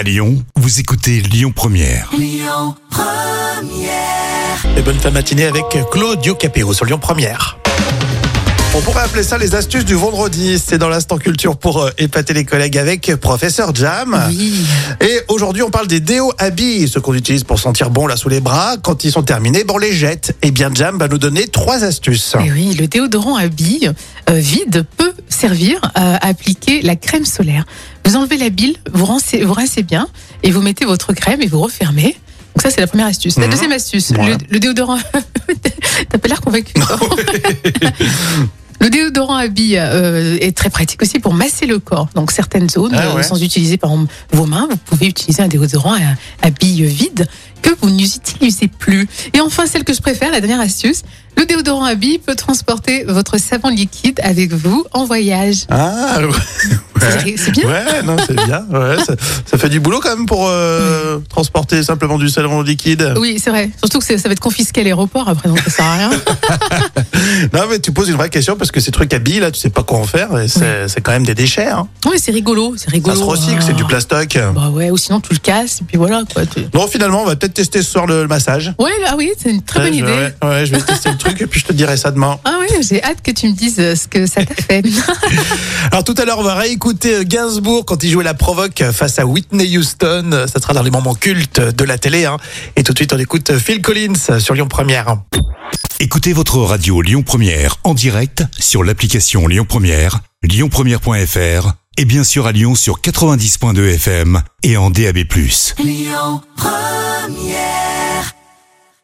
À Lyon, vous écoutez Lyon Première. Et bonne fin matinée avec Claudio Capéo sur Lyon Première. On pourrait appeler ça les astuces du vendredi. C'est dans l'instant culture pour euh, épater les collègues avec Professeur Jam. Oui. Et aujourd'hui, on parle des déos habits, ceux qu'on utilise pour sentir bon là sous les bras. Quand ils sont terminés, bon, on les jette. Et bien, Jam va nous donner trois astuces. Eh oui, le déodorant à billes euh, vide peut servir à appliquer la crème solaire. Vous enlevez la bile, vous rincez, vous rincez bien et vous mettez votre crème et vous refermez. Donc ça, c'est la première astuce. La Mhm. deuxième astuce, le, le déodorant... T'as pas l'air convaincu. Le déodorant à billes euh, est très pratique aussi pour masser le corps. Donc certaines zones, Ah ouais. euh, sans utiliser par exemple vos mains, vous pouvez utiliser un déodorant à, à billes vides que vous n'utilisez plus. Et enfin, celle que je préfère, la dernière astuce, le déodorant à billes peut transporter votre savon liquide avec vous en voyage. Ah. C'est- bien Ouais, non, c'est bien. Ouais, ça, ça fait du boulot quand même pour euh, transporter simplement du savon liquide. Oui, c'est vrai. Surtout que ça va être confisqué à l'aéroport après, donc ça sert à rien. Non, mais tu poses une vraie question parce que ces trucs à billes, là, tu sais pas quoi en faire. et C'est c'est quand même des déchets. Hein. Oui, c'est rigolo, c'est Ça rigolo. se recycle, c'est du plastoc. Bah ouais, ou sinon tu le casses et puis voilà quoi. Bon, finalement, on va peut-être tester ce soir le, le massage. Ouais, ah oui, c'est une très Ouais, bonne je- idée. Ouais, ouais, je vais tester le truc et puis je te dirai ça demain. Ah oui, j'ai hâte que tu me dises euh, ce que ça t'a fait. Alors tout à l'heure, on va réécouter euh, Gainsbourg quand il jouait la provoque face à Whitney Houston. Ça sera dans les moments cultes de la télé. Hein. Et tout de suite, on écoute Phil Collins sur Lyon Première. Écoutez votre radio Lyon Première en direct sur l'application Lyon Première, lyonpremière.fr et bien sûr à Lyon sur 90.2 FM et en DAB+.